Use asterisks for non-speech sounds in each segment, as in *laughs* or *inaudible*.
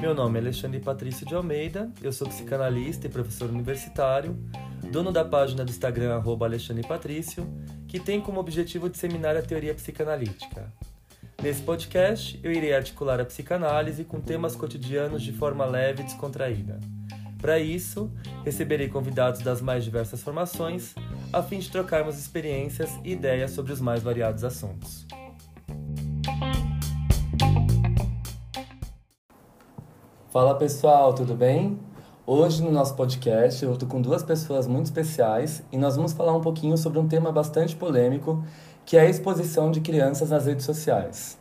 Meu nome é Alexandre Patrício de Almeida, eu sou psicanalista e professor universitário, dono da página do Instagram Alexandre Patrício, que tem como objetivo disseminar a teoria psicanalítica. Nesse podcast, eu irei articular a psicanálise com temas cotidianos de forma leve e descontraída. Para isso, receberei convidados das mais diversas formações, a fim de trocarmos experiências e ideias sobre os mais variados assuntos. Fala pessoal, tudo bem? Hoje no nosso podcast eu estou com duas pessoas muito especiais e nós vamos falar um pouquinho sobre um tema bastante polêmico que é a exposição de crianças nas redes sociais.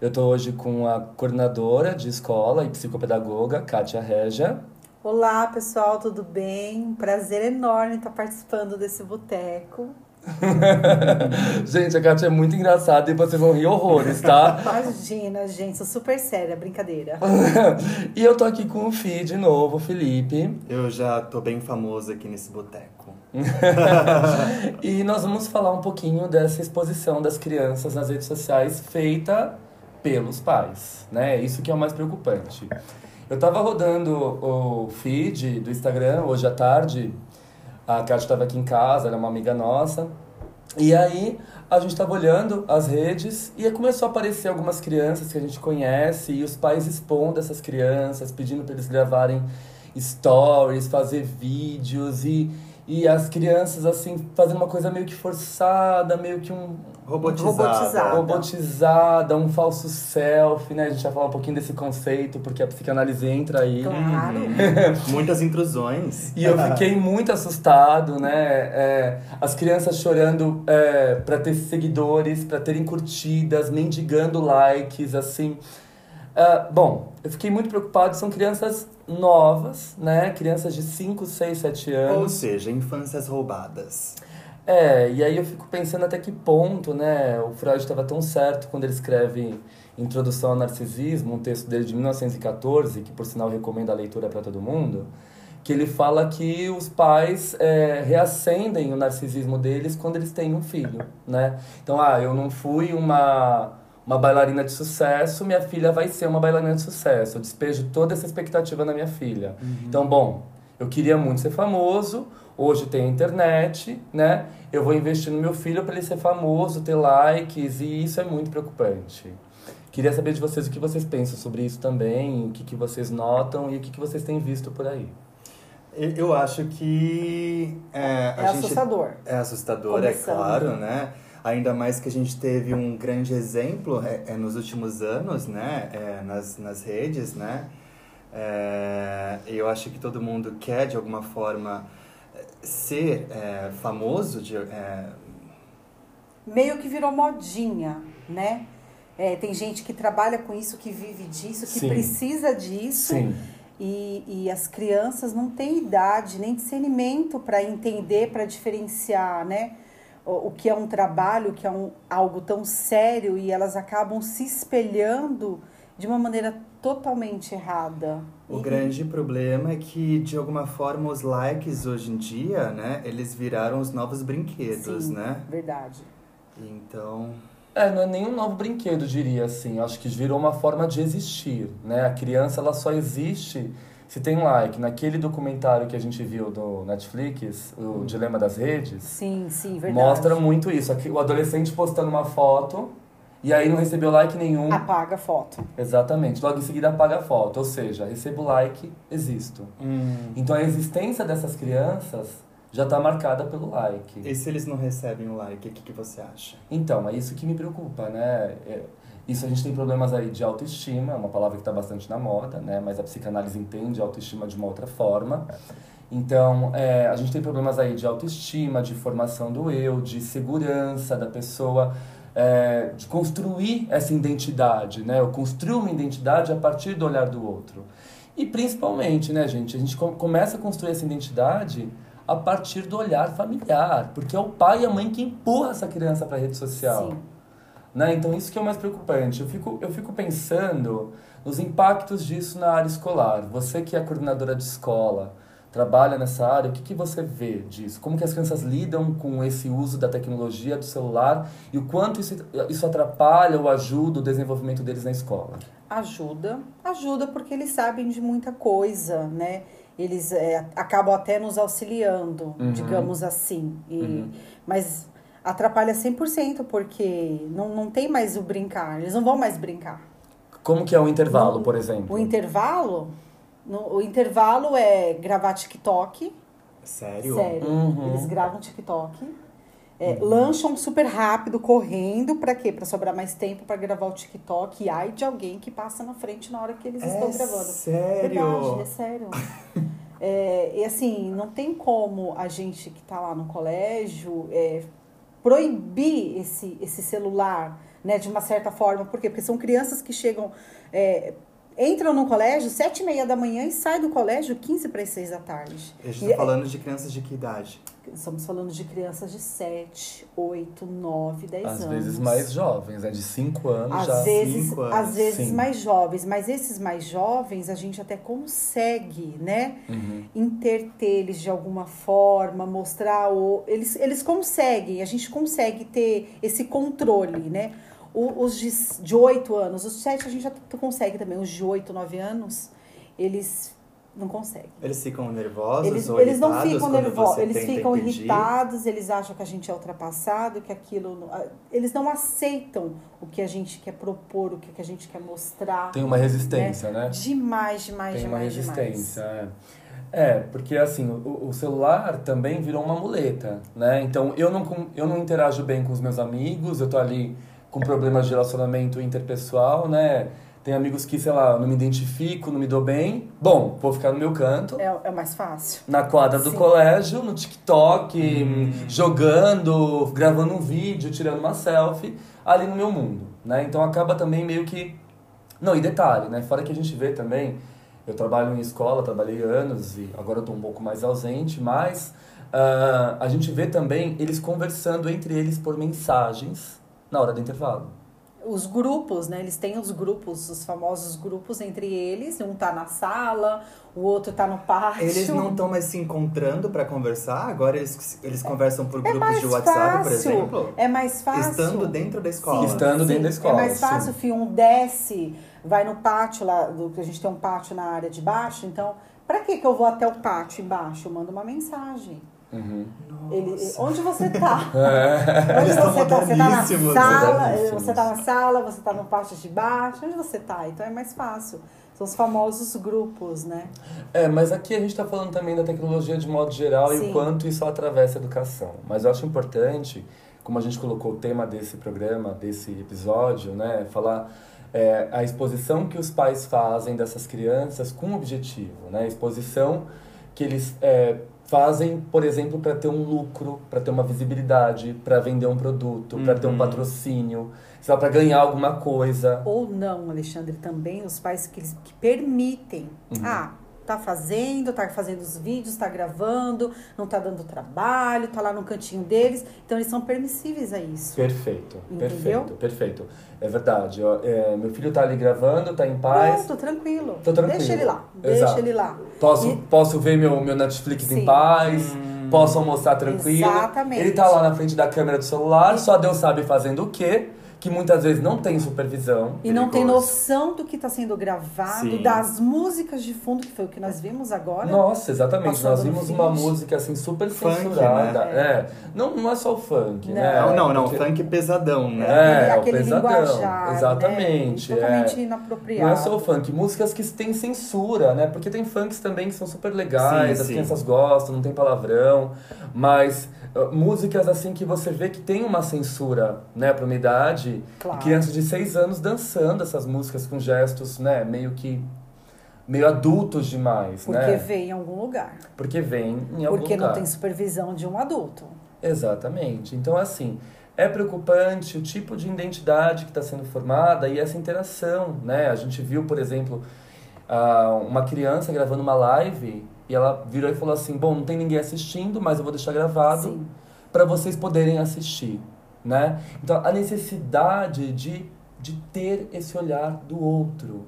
Eu estou hoje com a coordenadora de escola e psicopedagoga, Kátia Regia. Olá pessoal, tudo bem? Prazer enorme estar participando desse boteco. *laughs* gente, a Kátia é muito engraçada e vocês vão rir horrores, tá? Imagina, gente, sou super séria, brincadeira. *laughs* e eu tô aqui com o Fih de novo, Felipe. Eu já tô bem famoso aqui nesse boteco. *laughs* e nós vamos falar um pouquinho dessa exposição das crianças nas redes sociais feita pelos pais, né? Isso que é o mais preocupante. Eu tava rodando o feed do Instagram hoje à tarde a Kátia estava aqui em casa, era uma amiga nossa. E aí a gente estava olhando as redes e começou a aparecer algumas crianças que a gente conhece e os pais expondo essas crianças, pedindo para eles gravarem stories, fazer vídeos e e as crianças, assim, fazendo uma coisa meio que forçada, meio que um. Robotizada. Robotizada. Robotizada, um falso selfie, né? A gente vai falar um pouquinho desse conceito, porque a psicanálise entra aí. Claro. *laughs* Muitas intrusões. E eu fiquei muito assustado, né? É, as crianças chorando é, para ter seguidores, para terem curtidas, mendigando likes, assim. Uh, bom, eu fiquei muito preocupado, são crianças novas, né? Crianças de 5, 6, 7 anos. Ou seja, infâncias roubadas. É, e aí eu fico pensando até que ponto, né? O Freud estava tão certo quando ele escreve Introdução ao Narcisismo, um texto dele de 1914, que por sinal recomendo a leitura para todo mundo, que ele fala que os pais é, reacendem o narcisismo deles quando eles têm um filho, né? Então, ah, eu não fui uma uma bailarina de sucesso, minha filha vai ser uma bailarina de sucesso. Eu despejo toda essa expectativa na minha filha. Uhum. Então, bom, eu queria muito ser famoso, hoje tem a internet, né? Eu vou investir no meu filho para ele ser famoso, ter likes, e isso é muito preocupante. Queria saber de vocês o que vocês pensam sobre isso também, o que, que vocês notam e o que, que vocês têm visto por aí. Eu acho que. É, é assustador. É assustador, Começando. é claro, né? Ainda mais que a gente teve um grande exemplo é, é nos últimos anos, né? É, nas, nas redes, né? É, eu acho que todo mundo quer, de alguma forma, ser é, famoso. De, é, Meio que virou modinha, né? É, tem gente que trabalha com isso, que vive disso, que Sim. precisa disso. Sim. E, e as crianças não têm idade nem discernimento para entender, para diferenciar, né? O, que é um trabalho, o que é um, algo tão sério e elas acabam se espelhando de uma maneira totalmente errada. O e... grande problema é que, de alguma forma, os likes hoje em dia, né, eles viraram os novos brinquedos, Sim, né? verdade. Então... É, não é nenhum novo brinquedo, diria assim. Acho que virou uma forma de existir, né? A criança, ela só existe se tem like naquele documentário que a gente viu do Netflix, o hum. Dilema das Redes. Sim, sim, verdade. Mostra muito isso. O adolescente postando uma foto e aí não recebeu like nenhum. Apaga a foto. Exatamente. Logo em seguida apaga a foto. Ou seja, recebo like, existo. Hum. Então a existência dessas crianças já está marcada pelo like. E se eles não recebem o like, o que, que você acha? Então, é isso que me preocupa, né? É isso a gente tem problemas aí de autoestima, é uma palavra que está bastante na moda, né? Mas a psicanálise entende a autoestima de uma outra forma. Então, é, a gente tem problemas aí de autoestima, de formação do eu, de segurança da pessoa, é, de construir essa identidade, né? Eu construir uma identidade a partir do olhar do outro. E principalmente, né, gente, a gente começa a construir essa identidade a partir do olhar familiar, porque é o pai e a mãe que empurra essa criança para a rede social. Sim. Né? Então, isso que é o mais preocupante. Eu fico, eu fico pensando nos impactos disso na área escolar. Você que é coordenadora de escola, trabalha nessa área, o que, que você vê disso? Como que as crianças lidam com esse uso da tecnologia, do celular, e o quanto isso, isso atrapalha ou ajuda o desenvolvimento deles na escola? Ajuda, ajuda porque eles sabem de muita coisa, né? Eles é, acabam até nos auxiliando, uhum. digamos assim. E, uhum. Mas atrapalha 100% porque não, não tem mais o brincar, eles não vão mais brincar. Como que é o intervalo, no, por exemplo? O intervalo no, o intervalo é gravar TikTok. Sério? Sério. Uhum. Eles gravam TikTok. É, uhum. Lancham super rápido, correndo, para quê? Para sobrar mais tempo para gravar o TikTok. E ai de alguém que passa na frente na hora que eles é estão gravando. Sério? Verdade, é sério. *laughs* é, e assim, não tem como a gente que está lá no colégio é, proibir esse, esse celular, né, de uma certa forma. Por quê? Porque são crianças que chegam. É, entram no colégio sete e meia da manhã e sai do colégio 15 para as 6 da tarde. A gente está falando de crianças de que idade? Estamos falando de crianças de 7, 8, 9, 10 às anos. Às vezes mais jovens, né? De 5 anos às já. Vezes, cinco anos. Às vezes Sim. mais jovens, mas esses mais jovens a gente até consegue, né? Uhum. Interter eles de alguma forma, mostrar o. Eles, eles conseguem, a gente consegue ter esse controle, né? os de, de 8 anos, os de 7 a gente já consegue também, os de 8, 9 anos, eles não conseguem. Eles ficam nervosos eles, ou eles não ficam nervosos, eles ficam irritados, eles acham que a gente é ultrapassado, que aquilo. Eles não aceitam o que a gente quer propor, o que a gente quer mostrar. Tem uma resistência, né? né? Demais, demais, Tem demais. Tem uma resistência, demais. é. É, porque assim, o, o, celular também virou uma muleta, né? Então eu não, eu não interajo bem com os meus amigos, eu tô ali com problemas de relacionamento interpessoal, né? Tem amigos que, sei lá, não me identifico, não me dou bem. Bom, vou ficar no meu canto. É, é mais fácil. Na quadra Sim. do colégio, no TikTok, hum. jogando, gravando um vídeo, tirando uma selfie, ali no meu mundo, né? Então acaba também meio que... Não, e detalhe, né? Fora que a gente vê também... Eu trabalho em escola, trabalhei anos e agora eu tô um pouco mais ausente, mas... Uh, a gente vê também eles conversando entre eles por mensagens na hora do intervalo. Os grupos, né? Eles têm os grupos, os famosos grupos entre eles. Um tá na sala, o outro tá no pátio. Eles não estão mais se encontrando para conversar? Agora eles, eles conversam por é grupos de WhatsApp, fácil. por exemplo? É mais fácil. Estando dentro da escola. Sim, Estando sim. dentro da escola. É mais fácil, filho. Um desce, vai no pátio lá, do, a gente tem um pátio na área de baixo, então, para que que eu vou até o pátio embaixo? Eu mando uma mensagem. Uhum. Ele, onde você está? *laughs* É. Onde você está? Você está na sala? Você está na sala? Você está no pátio de baixo? Onde você está? Então é mais fácil. São os famosos grupos, né? É, mas aqui a gente está falando também da tecnologia de modo geral Sim. e o quanto isso atravessa a educação. Mas eu acho importante, como a gente colocou o tema desse programa, desse episódio, né? Falar é, a exposição que os pais fazem dessas crianças com objetivo, né? A exposição que eles é, fazem, por exemplo, para ter um lucro, para ter uma visibilidade, para vender um produto, uhum. para ter um uhum. patrocínio, só para ganhar alguma coisa. Ou não, Alexandre, também os pais que, que permitem. Uhum. Ah, tá fazendo, tá fazendo os vídeos, tá gravando, não tá dando trabalho, tá lá no cantinho deles. Então eles são permissíveis a isso. Perfeito, Entendeu? perfeito, perfeito. É verdade. É, meu filho tá ali gravando, tá em paz. Pronto, tranquilo. Tô tranquilo. Deixa ele lá, Exato. deixa ele lá. Posso, e... posso ver meu, meu Netflix Sim. em paz. Hum. Posso almoçar tranquilo. Exatamente. Ele tá lá na frente da câmera do celular, só Deus sabe fazendo o quê que muitas vezes não tem supervisão. E não tem noção do que está sendo gravado, Sim. das músicas de fundo, que foi o que nós vimos agora. Nossa, exatamente. Nós vimos uma música assim super funk, censurada. Né? É. Não, não é só o funk, não. né? Não, não, não. Porque... Funk pesadão, né? É, é aquele pesadão. Linguajar, exatamente. Né? Totalmente é. inapropriado. Não é só o funk. Músicas que têm censura, né? Porque tem funks também que são super legais, sim, as sim. crianças gostam, não tem palavrão. Mas músicas assim que você vê que tem uma censura, né, pra uma idade. Claro. Crianças de seis anos dançando essas músicas com gestos, né, meio que meio adultos demais, Porque né? Porque vem em algum lugar. Porque vem em algum Porque lugar. não tem supervisão de um adulto. Exatamente. Então, assim, é preocupante o tipo de identidade que está sendo formada e essa interação, né? A gente viu, por exemplo, uma criança gravando uma live e ela virou e falou assim: Bom, não tem ninguém assistindo, mas eu vou deixar gravado para vocês poderem assistir, né? Então, a necessidade de, de ter esse olhar do outro.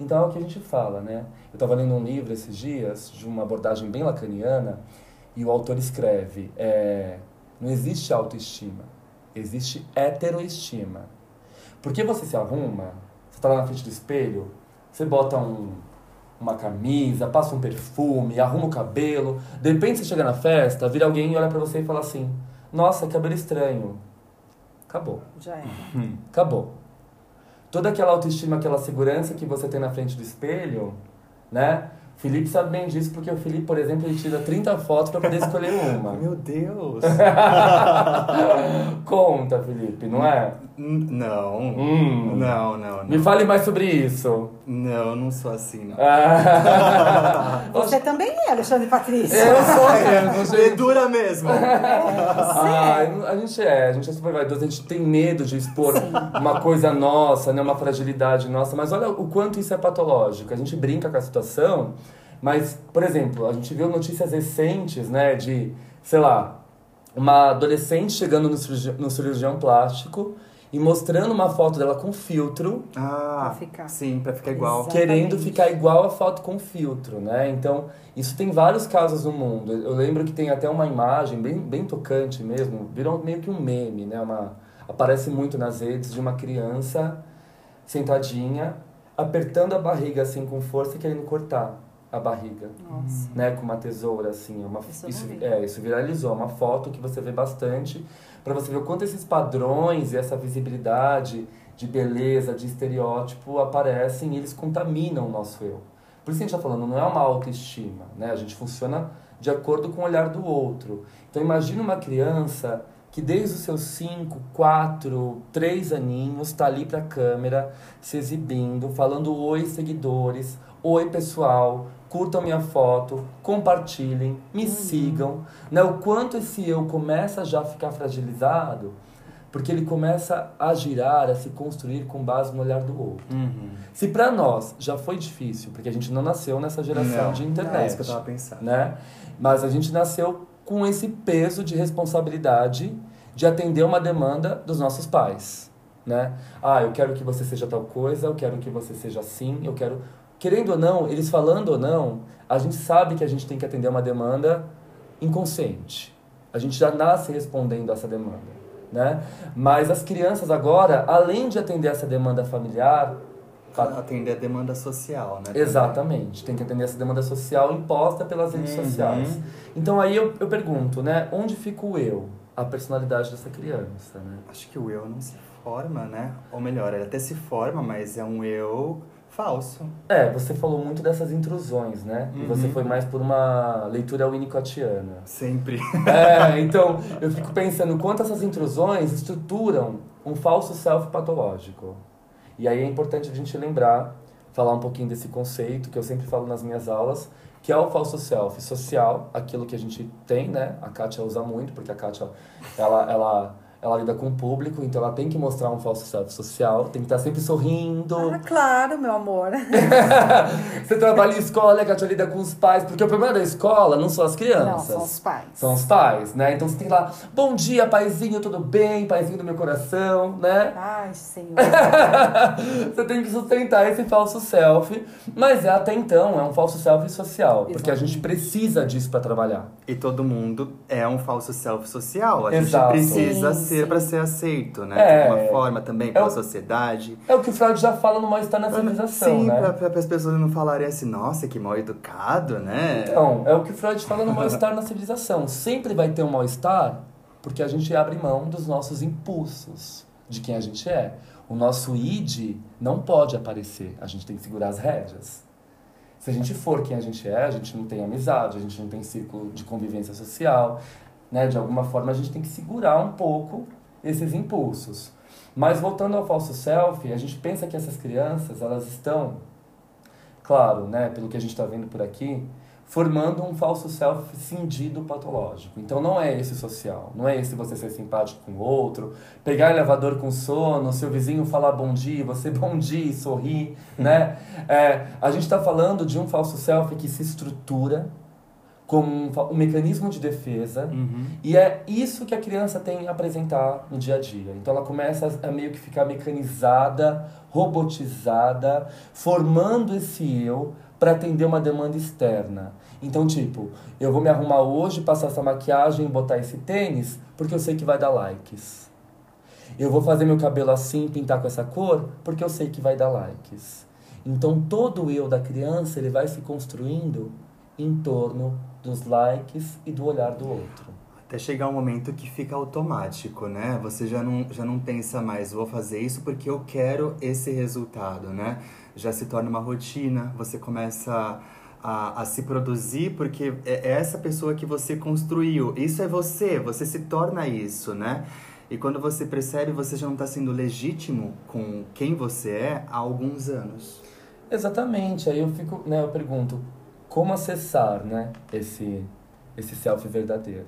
Então é o que a gente fala, né? Eu estava lendo um livro esses dias de uma abordagem bem lacaniana e o autor escreve: é, não existe autoestima, existe heteroestima. Porque você se arruma, você está lá na frente do espelho, você bota um, uma camisa, passa um perfume, arruma o cabelo, de repente você chega na festa, vira alguém e olha para você e fala assim: Nossa, cabelo estranho. Acabou. Já é. Acabou. Toda aquela autoestima, aquela segurança que você tem na frente do espelho, né? Felipe sabe bem disso, porque o Felipe, por exemplo, ele tira 30 fotos para poder escolher uma. *laughs* Meu Deus! *laughs* Conta, Felipe, não é? Não. Hum. Não, não, não. Me fale mais sobre isso. Não, não sou assim, não. Ah. *laughs* Você também é, Alexandre Patrício. Eu sou É, mesmo, você é gente. dura mesmo. Ah, a gente é, a gente é super vaidoso, a gente tem medo de expor uma coisa nossa, né, uma fragilidade nossa, mas olha o quanto isso é patológico. A gente brinca com a situação, mas, por exemplo, a gente viu notícias recentes, né, de, sei lá, uma adolescente chegando no cirurgião, no cirurgião plástico e mostrando uma foto dela com filtro, Ah, Pra ficar. sim, pra ficar igual. Exato. querendo Exatamente. ficar igual a foto com filtro, né? Então, isso tem vários casos no mundo. Eu lembro que tem até uma imagem bem, bem tocante mesmo, virou meio que um meme, né? Uma, aparece muito nas redes de uma criança sentadinha, apertando a barriga assim com força e querendo cortar a barriga, Nossa. né? Com uma tesoura assim. Uma, Isso isso, é, isso viralizou. Uma foto que você vê bastante para você ver o quanto esses padrões e essa visibilidade de beleza, de estereótipo aparecem e eles contaminam o nosso eu. Por isso a gente está falando, não é uma autoestima, né? A gente funciona de acordo com o olhar do outro. Então imagine uma criança que desde os seus 5, 4, 3 aninhos está ali para a câmera, se exibindo, falando oi seguidores, oi pessoal, curtam minha foto, compartilhem, me sigam. Né? O quanto esse eu começa já a ficar fragilizado, porque ele começa a girar, a se construir com base no olhar do outro. Uhum. Se para nós já foi difícil, porque a gente não nasceu nessa geração Não, de É internet, isso que eu tava pensando. né? Mas a gente nasceu com esse peso de responsabilidade de atender uma demanda dos nossos pais, né? Ah, eu quero que você seja tal coisa, eu quero que você seja assim, eu quero querendo ou não, eles falando ou não, a gente sabe que a gente tem que atender uma demanda inconsciente. A gente já nasce respondendo a essa demanda, né? Mas as crianças agora, além de atender essa demanda familiar, Atender a demanda social, né? também. Exatamente, tem que atender essa demanda social imposta pelas redes Uhum. sociais. Então aí eu, eu pergunto, né, onde fica o eu, a personalidade dessa criança, né? Acho que o eu não se forma, né? Ou melhor, ele até se forma, mas é um eu falso. É, você falou muito dessas intrusões, né? E você Uhum. foi mais por uma leitura winnicottiana. Sempre. *laughs* É, *laughs* então eu fico pensando quanto essas intrusões estruturam um falso self patológico. E aí é importante a gente lembrar, falar um pouquinho desse conceito que eu sempre falo nas minhas aulas, que é o falso self social, aquilo que a gente tem, né? A Kátia usa muito, porque a Kátia, ela, ela, ela lida com o público, então ela tem que mostrar um falso self social, tem que estar sempre sorrindo. Ah, claro, meu amor. *laughs* Você trabalha em escola, a Kátia lida com os pais, porque o problema da escola não são as Não, crianças. são os pais. São os pais, né? Então você tem que ir lá, bom dia, paizinho, tudo bem? Paizinho do meu coração, né? Ai, senhor. *laughs* você tem que sustentar esse falso self, mas é, até então é um falso self social, porque a gente precisa disso para trabalhar. E todo mundo é um falso self social. A Exato. gente precisa Sim, para ser aceito, né? É. De alguma forma também pela o- sociedade. É o que o Freud já fala no mal-estar na civilização, Sim, né? para as pessoas não falarem assim, nossa, que mal educado, né? Então, é o que o Freud fala no mal-estar na civilização. Sempre vai ter um mal-estar porque a gente abre mão dos nossos impulsos, de quem a gente é. O nosso id não pode aparecer, a gente tem que segurar as rédeas. Se a gente for quem a gente é, a gente não tem amizade, a gente não tem círculo de convivência social, né? De alguma forma a gente tem que segurar um pouco esses impulsos. Mas voltando ao falso self, a gente pensa que essas crianças, elas estão claro, né, pelo que a gente está vendo por aqui, formando um falso self cindido patológico. Então não é esse social, não é esse você ser simpático com o outro, pegar elevador com sono, seu vizinho falar bom dia, você *laughs* bom dia e sorrir, né? É, a gente está falando de um falso self que se estrutura como um, mecanismo de defesa. Uhum. E é isso que a criança tem a apresentar no dia a dia. Então ela começa a meio que ficar mecanizada, robotizada, formando esse eu para atender uma demanda externa. Então, tipo, eu vou me arrumar hoje, passar essa maquiagem, botar esse tênis, porque eu sei que vai dar likes. Eu vou fazer meu cabelo assim, pintar com essa cor, porque eu sei que vai dar likes. Então, todo o eu da criança, ele vai se construindo em torno dos likes e do olhar do outro. Até chegar um momento que fica automático, né? Você já não, já não pensa mais, vou fazer isso porque eu quero esse resultado, né? Já se torna uma rotina, você começa a, a se produzir porque é, é essa pessoa que você construiu. Isso é você, você se torna isso, né? E quando você percebe, você já não está sendo legítimo com quem você é há alguns anos. Exatamente. Aí eu fico, né, eu pergunto, como acessar, né, esse esse self verdadeiro?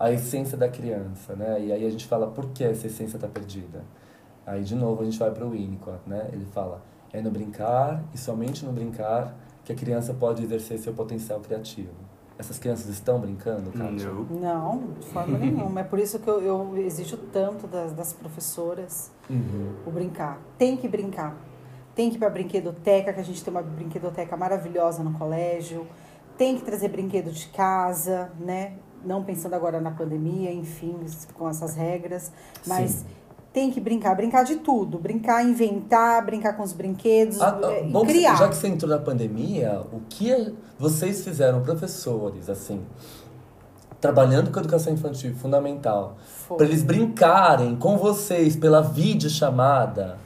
A essência da criança, né? E aí a gente fala, por que essa essência está perdida? Aí de novo a gente vai para o Winnicott, né? Ele fala, é no brincar e somente no brincar que a criança pode exercer seu potencial criativo. Essas crianças estão brincando, Kátia? Não. Não, de forma *laughs* nenhuma. É por isso que eu, eu exijo tanto das, das professoras Uhum. o brincar. Tem que brincar. Tem que ir para a brinquedoteca, que a gente tem uma brinquedoteca maravilhosa no colégio. Tem que trazer brinquedo de casa, né? Não pensando agora na pandemia, enfim, com essas regras. Mas Sim. tem que brincar. Brincar de tudo. Brincar, inventar, brincar com os brinquedos, Ah, ah, é, e bom criar. já que você entrou na pandemia, o que vocês fizeram, professores, assim, trabalhando com educação infantil fundamental, para eles brincarem com vocês pela videochamada,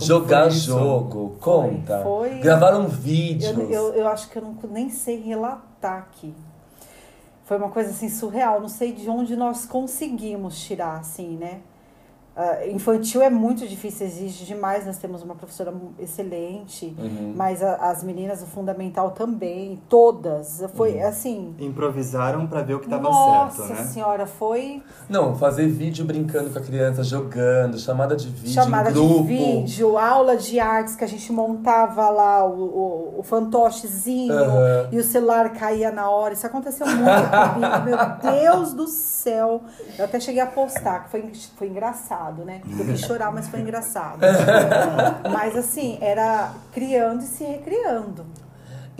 Como jogar foi jogo, conta, Foi- gravaram vídeos. Eu, eu, eu acho que eu não, nem sei relatar aqui. Foi uma coisa assim surreal. Não sei de onde nós conseguimos tirar, assim, né? Ah, infantil é muito difícil, exige demais. Nós temos uma professora excelente, Uhum. mas a- as meninas, o fundamental também, todas. Foi Uhum. assim. Improvisaram para ver o que estava Nossa certo, né? senhora, foi Não, fazer vídeo brincando com a criança, jogando, chamada de vídeo chamada em grupo. de vídeo, aula de artes que a gente montava lá o, o, o fantochezinho Aham. e o celular caía na hora. Isso aconteceu muito comigo, meu *laughs* Deus do céu. Eu até cheguei a postar, que foi, foi engraçado, né? Eu quis chorar, mas foi engraçado. *laughs* mas assim, era criando e se recriando.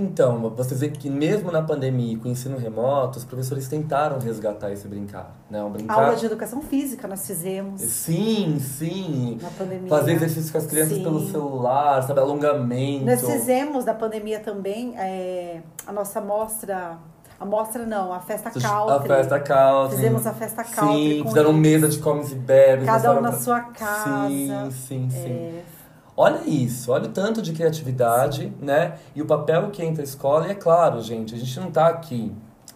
Então, você vê que mesmo na pandemia e com o ensino remoto, os professores tentaram resgatar esse brincar, né? Um brincar... Aula de educação física nós fizemos Sim, sim. na pandemia. Fazer exercício com as crianças Sim. pelo celular, sabe? Alongamento. Nós fizemos da pandemia também é, a nossa mostra. A mostra não, a festa country. A festa country. Fizemos a festa country. Sim, fizeram eles. mesa de comes e bebes. Cada um na pra- sua casa. Sim, sim, sim. É, Olha isso, olha o tanto de criatividade, né? E o papel que entra a escola. E é claro, gente, a gente não tá aqui,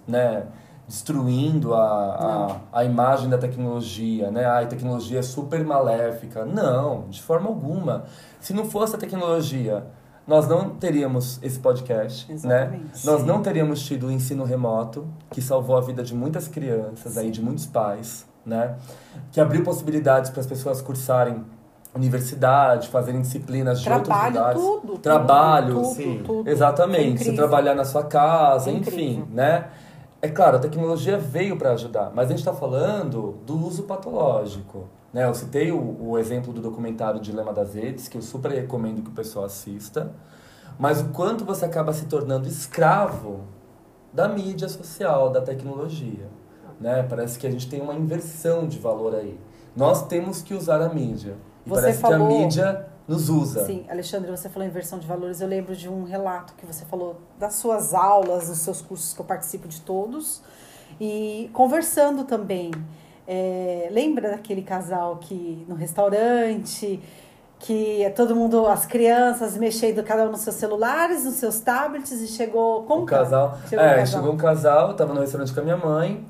né? Destruindo a, a, a imagem da tecnologia, né? Ai, a tecnologia é super maléfica. Não, de forma alguma. Se não fosse a tecnologia, nós não teríamos esse podcast, né? Exatamente. Nós Sim. não teríamos tido o ensino remoto, que salvou a vida de muitas crianças, aí, de muitos pais, né? Que abriu possibilidades para as pessoas cursarem universidade, fazerem disciplinas de outros trabalho, lugares. tudo. Trabalho, tudo, sim. tudo. Exatamente, Foi você trabalhar na sua casa, Foi enfim, né? É claro, a tecnologia veio para ajudar, mas a gente está falando do uso patológico. Né? Eu citei o, o exemplo do documentário Dilema das Redes, que eu super recomendo que o pessoal assista, mas o quanto você acaba se tornando escravo da mídia social, da tecnologia. Né? Parece que a gente tem uma inversão de valor aí. Nós temos que usar a mídia. E Você parece falou- que a mídia nos usa. Sim, Alexandre, você falou inversão de valores. Eu lembro de um relato que você falou das suas aulas, dos seus cursos que eu participo de todos. E conversando também. É, lembra daquele casal que no restaurante, que todo mundo, as crianças mexendo cada um nos seus celulares, nos seus tablets e chegou com Um casal. Chegou um é, casal. chegou um casal, eu tava no restaurante com a minha mãe.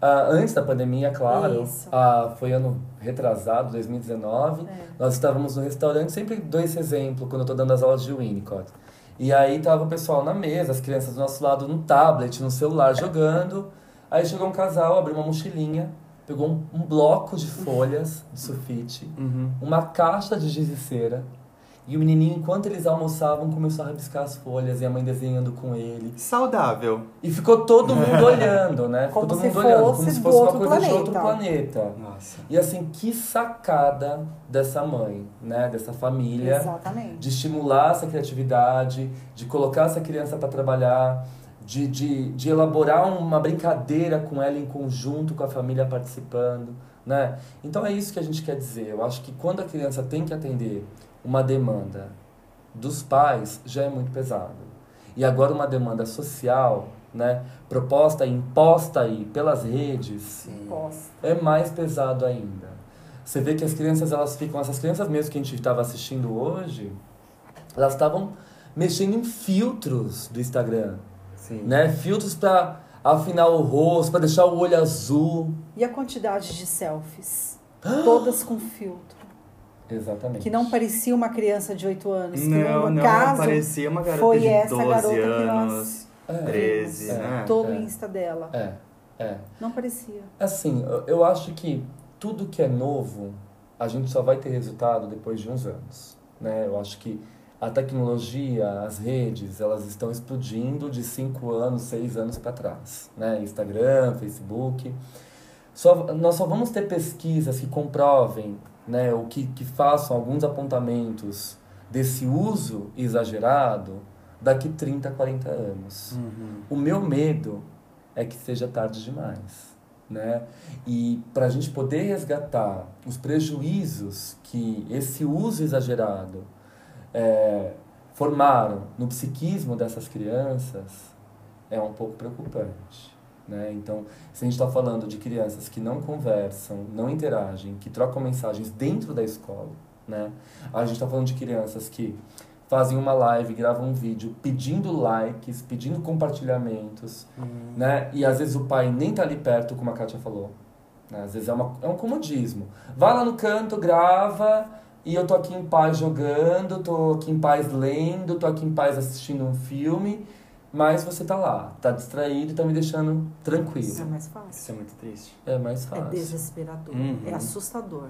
Ah, antes da pandemia, claro. Ah, foi ano retrasado, 2019. É. Nós estávamos no restaurante, sempre dou esse exemplo quando eu tô dando as aulas de Winnicott. E aí tava o pessoal na mesa, as crianças do nosso lado no tablet, no celular, jogando. Aí chegou um casal, abriu uma mochilinha, pegou um, um bloco de folhas de sulfite, Uhum. uma caixa de giz e cera E o menininho, enquanto eles almoçavam, começou a rabiscar as folhas e a mãe desenhando com ele. Saudável. E ficou todo mundo *laughs* olhando, né? Ficou Como todo mundo olhando, como se fosse uma outro coisa de outro planeta. planeta. Nossa. E assim, que sacada dessa mãe, né? Dessa família. Exatamente. De estimular essa criatividade, de colocar essa criança para trabalhar, de, de, de elaborar uma brincadeira com ela em conjunto, com a família participando, né? Então é isso que a gente quer dizer. Eu acho que quando a criança tem que atender uma demanda dos pais, já é muito pesado. E agora uma demanda social, né? Proposta e imposta aí pelas redes, Posso. é mais pesado ainda. Você vê que as crianças, elas ficam, essas crianças mesmo que a gente estava assistindo hoje, elas estavam mexendo em filtros do Instagram, Sim. né? Filtros para afinar o rosto, para deixar o olho azul. E a quantidade de selfies? *gasps* Todas com filtro. Exatamente. Que não parecia uma criança de 8 anos. que Não, no não, caso, parecia uma garota foi de essa 12 garota que anos, nós É, 13, é. né? todo É. o Insta dela. é, é. Não parecia. Assim, eu- acho que tudo que é novo, a gente só vai ter resultado depois de uns anos, né? Eu acho que a tecnologia, as redes, elas estão explodindo de cinco anos, seis anos para trás, né? Instagram, Facebook. Só, nós só vamos ter pesquisas que comprovem, né, ou que, que façam alguns apontamentos desse uso exagerado daqui 30, 40 anos. Uhum. O meu medo é que seja tarde demais, né? E para a gente poder resgatar os prejuízos que esse uso exagerado é, formaram no psiquismo dessas crianças é um pouco preocupante. Né? Então, se a gente está falando de crianças que não conversam, não interagem, que trocam mensagens dentro da escola, né? a gente está falando de crianças que fazem uma live, gravam um vídeo pedindo likes, pedindo compartilhamentos, né? E às vezes o pai nem tá ali perto, como a Kátia falou. Né? Às vezes é, uma, é um comodismo. Vai lá no canto, grava, e eu tô aqui em paz jogando, tô aqui em paz lendo, tô aqui em paz assistindo um filme, mas você tá lá, tá distraído e tá me deixando Isso é tranquilo. mais Isso fácil. é muito triste. É mais É fácil. desesperador. Uhum. É assustador.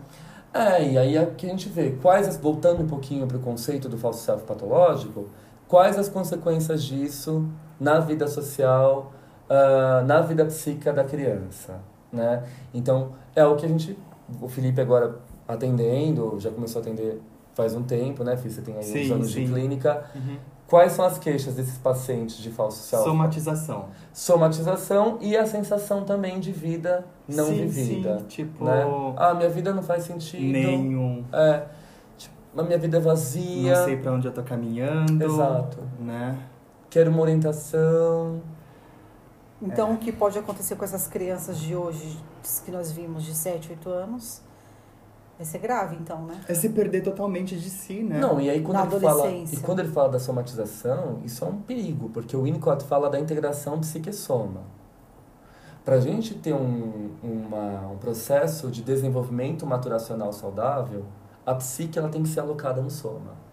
É, e aí é que a gente vê quais, as, voltando um pouquinho para o conceito do falso self patológico, quais as consequências disso na vida social, ah, na vida psíquica da criança, né? Então, é o que a gente, o Felipe agora atendendo, já começou a atender faz um tempo, né, Fih? Você tem aí uns Sim, anos de sim. clínica. Quais são as queixas desses pacientes de falso self? Somatização. Somatização e a sensação também de vida não sim, vivida. Sim, tipo, Né? Ah, minha vida não faz sentido. nenhum. É, tipo, a minha vida é vazia. Não sei pra onde eu tô caminhando. Exato. Né? Quero uma orientação. Então, o que pode acontecer com essas crianças de hoje, que nós vimos de 7, 8 anos, vai ser grave, então, né? É se perder totalmente de si, né? Não, e aí quando Na ele fala. E quando ele fala da somatização, isso é um perigo, porque o Winnicott fala da integração psique-soma. Para a gente ter um, uma, um processo de desenvolvimento maturacional saudável, a psique ela tem que ser alocada no soma.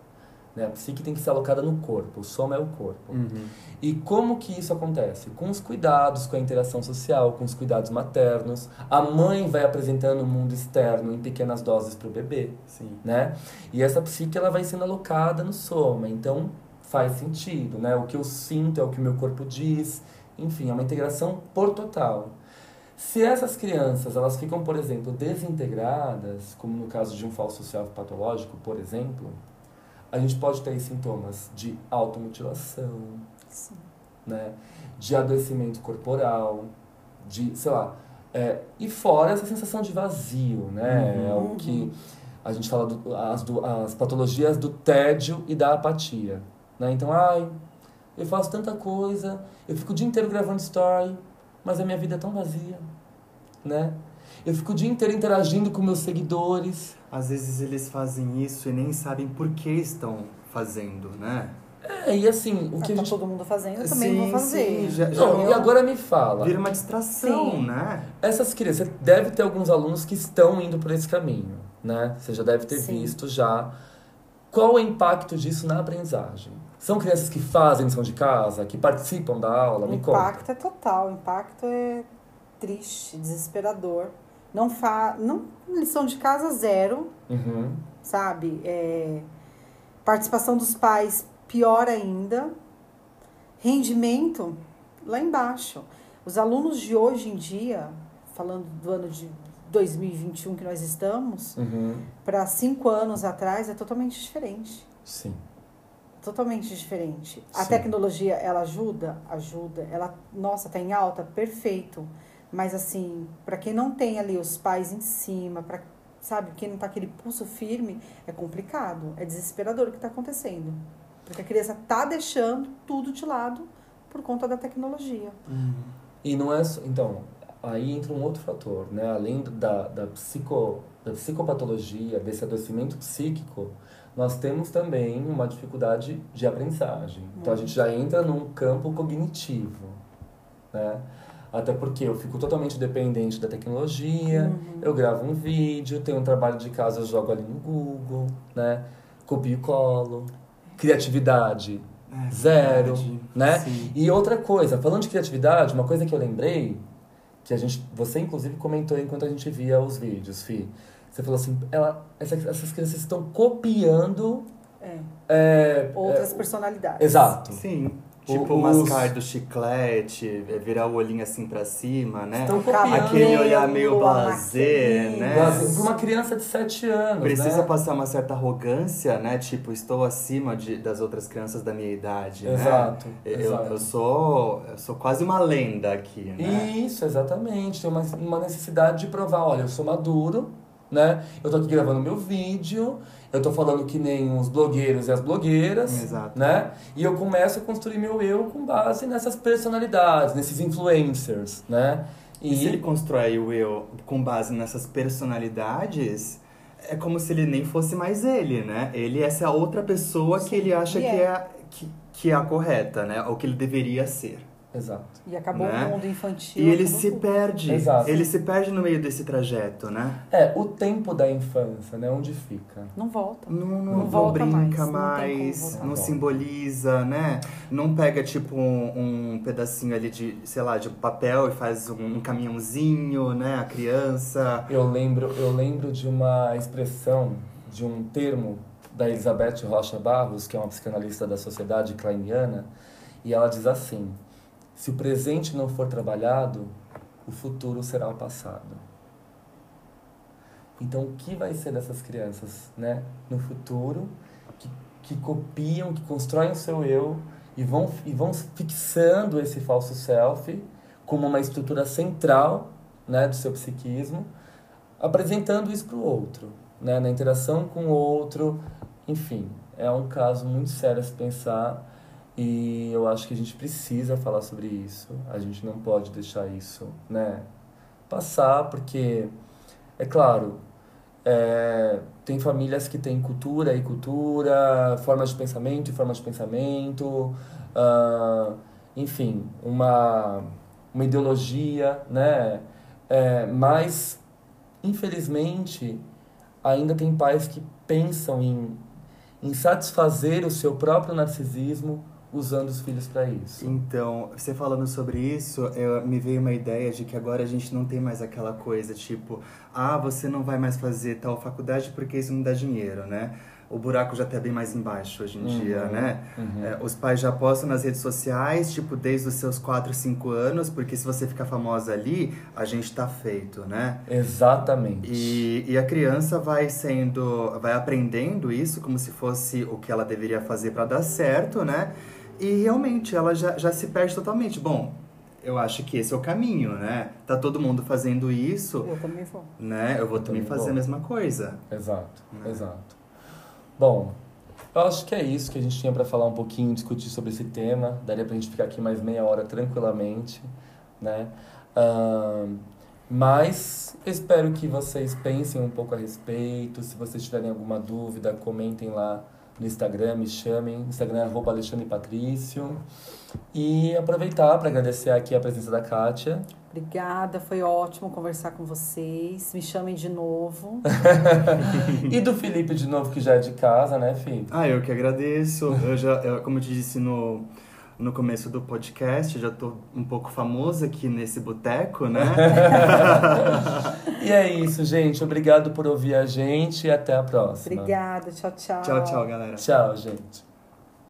Né? A psique tem que ser alocada no corpo, o soma é o corpo. Uhum. E como que isso acontece? Com os cuidados, com a interação social, com os cuidados maternos. A mãe vai apresentando o mundo externo em pequenas doses para o bebê, Sim. né? E essa psique ela vai sendo alocada no soma, então faz sentido, né? O que eu sinto é o que o meu corpo diz, enfim, é uma integração por total. Se essas crianças elas ficam, por exemplo, desintegradas, como no caso de um falso self patológico, por exemplo, a gente pode ter sintomas de automutilação, Sim. né? De adoecimento corporal, de, sei lá, é, e fora essa sensação de vazio, né? Uhum. É o que a gente fala do, as, do, as patologias do tédio e da apatia, né? Então, ai, eu faço tanta coisa, eu fico o dia inteiro gravando story, mas a minha vida é tão vazia, né? Eu fico o dia inteiro interagindo com meus seguidores. Às vezes eles fazem isso e nem sabem por que estão fazendo, né? É, e assim, o que a tá gente... todo mundo fazendo, eu também Sim, vou fazer. sim, já- já- Não, e agora me fala. Vira uma distração, Sim. né? Essas crianças, você deve ter alguns alunos que estão indo por esse caminho, né? Você já deve ter Sim. visto já. Qual o impacto disso na aprendizagem? São crianças que fazem lição de casa, que participam da aula? O Me conta. impacto é total, o impacto é triste, desesperador. Não fa... não lição de casa zero, Uhum. sabe? É... Participação dos pais, pior ainda. Rendimento, lá embaixo. Os alunos de hoje em dia, falando do ano de 2021 que nós estamos, Uhum. para cinco anos atrás é totalmente diferente. Sim. Totalmente diferente. A Sim. tecnologia, ela ajuda? Ajuda. Ela, nossa, tá em alta? Perfeito. Mas assim, para quem não tem ali os pais em cima, para sabe, quem não tá aquele pulso firme, é complicado. É desesperador o que tá acontecendo. Porque a criança tá deixando tudo de lado por conta da tecnologia. E não é só. Então, aí entra um outro fator, né? Além da, da, psico, da psicopatologia, desse adoecimento psíquico, nós temos também uma dificuldade de aprendizagem. Então a gente já entra num campo cognitivo, né? Até porque eu fico totalmente dependente da tecnologia, eu gravo um vídeo, tenho um trabalho de casa, eu jogo ali no Google, né? Copio e colo. Criatividade, É zero, verdade. né? Sim. E outra coisa, falando de criatividade, uma coisa que eu lembrei, que a gente, você inclusive comentou enquanto a gente via os vídeos, Fi. Você falou assim, ela, essa- essas crianças estão copiando É. é, Outras é, personalidades. Exato. Sim. O- Tipo, os- mascar do chiclete, é, virar o olhinho assim pra cima, né? Estão copiando. Aquele olhar meio blasé, né? Para uma criança de 7 anos, Precisa né? passar uma certa arrogância, né? Tipo, estou acima de, das outras crianças da minha idade, Exato, né? Eu, exato. eu sou eu sou quase uma lenda aqui, né? Isso, exatamente. Tem uma, uma necessidade de provar, olha, eu sou maduro, né? Eu tô aqui gravando meu vídeo, eu tô falando que nem os blogueiros e as blogueiras, Exato. né? E eu começo a construir meu eu com base nessas personalidades, nesses influencers, né? E se ele constrói o eu com base nessas personalidades, é como se ele nem fosse mais ele, né? Ele é essa outra pessoa que ele acha e que é. é, que, que é a correta, né? Ou que ele deveria ser. Exato. E acabou Né? o mundo infantil. E ele se tudo. perde. Exato. Ele se perde no meio desse trajeto, né? É, o tempo da infância, né? Onde fica? Não volta. Não, não, Não não volta mais, brinca não como mais, voltar. não simboliza, né? Não pega, tipo, um, um pedacinho ali de, sei lá, de papel e faz um, um caminhãozinho, né? A criança. Eu lembro, eu lembro de uma expressão, de um termo da Elizabeth Rocha Barros, que é uma psicanalista da sociedade kleiniana, e ela diz assim: se o presente não for trabalhado, o futuro será o passado. Então, o que vai ser dessas crianças, né, no futuro, que, que copiam, que constroem o seu eu e vão, e vão fixando esse falso self como uma estrutura central, né, do seu psiquismo, apresentando isso para o outro, né, na interação com o outro, enfim, é um caso muito sério a se pensar e eu acho que a gente precisa falar sobre isso. A gente não pode deixar isso, né, passar, porque é claro, é, tem famílias que têm cultura e cultura, formas de pensamento e formas de pensamento, ah, enfim, uma, uma ideologia, né? É, mas, infelizmente, ainda tem pais que pensam em, em satisfazer o seu próprio narcisismo usando os filhos para isso. Então, você falando sobre isso, eu, me veio uma ideia de que agora a gente não tem mais aquela coisa tipo, ah, você não vai mais fazer tal faculdade porque isso não dá dinheiro, né? O buraco já tá bem mais embaixo hoje em Uhum, dia, né? uhum. É, os pais já postam nas redes sociais, tipo, desde os seus 4, 5 anos, porque se você ficar famosa ali, a gente tá feito, né? Exatamente. E, e a criança vai sendo, vai aprendendo isso como se fosse o que ela deveria fazer para dar certo, né? E realmente ela já, já se perde totalmente. Bom, eu acho que esse é o caminho, né? Tá todo mundo fazendo isso, Eu também vou. né? Eu vou também Também fazer vou. a mesma coisa. Exato, Né? exato. Bom, eu acho que é isso que a gente tinha para falar um pouquinho, discutir sobre esse tema. Daria pra gente ficar aqui mais meia hora tranquilamente, né? Ahn, mas eu espero que vocês pensem um pouco a respeito. Se vocês tiverem alguma dúvida, comentem lá no Instagram, me chamem. Instagram é arroba Alexandre Patrício. E aproveitar para agradecer aqui a presença da Kátia. Obrigada, foi ótimo conversar com vocês. Me chamem de novo. *laughs* e do Felipe de novo, que já é de casa, né, Felipe? Ah, eu que agradeço. Eu já, eu- como eu te disse no, no começo do podcast, já tô um pouco famosa aqui nesse boteco, né? *laughs* e é isso, gente. Obrigado por ouvir a gente e até a próxima. Obrigada, tchau, tchau. Tchau, tchau, galera. Tchau, gente.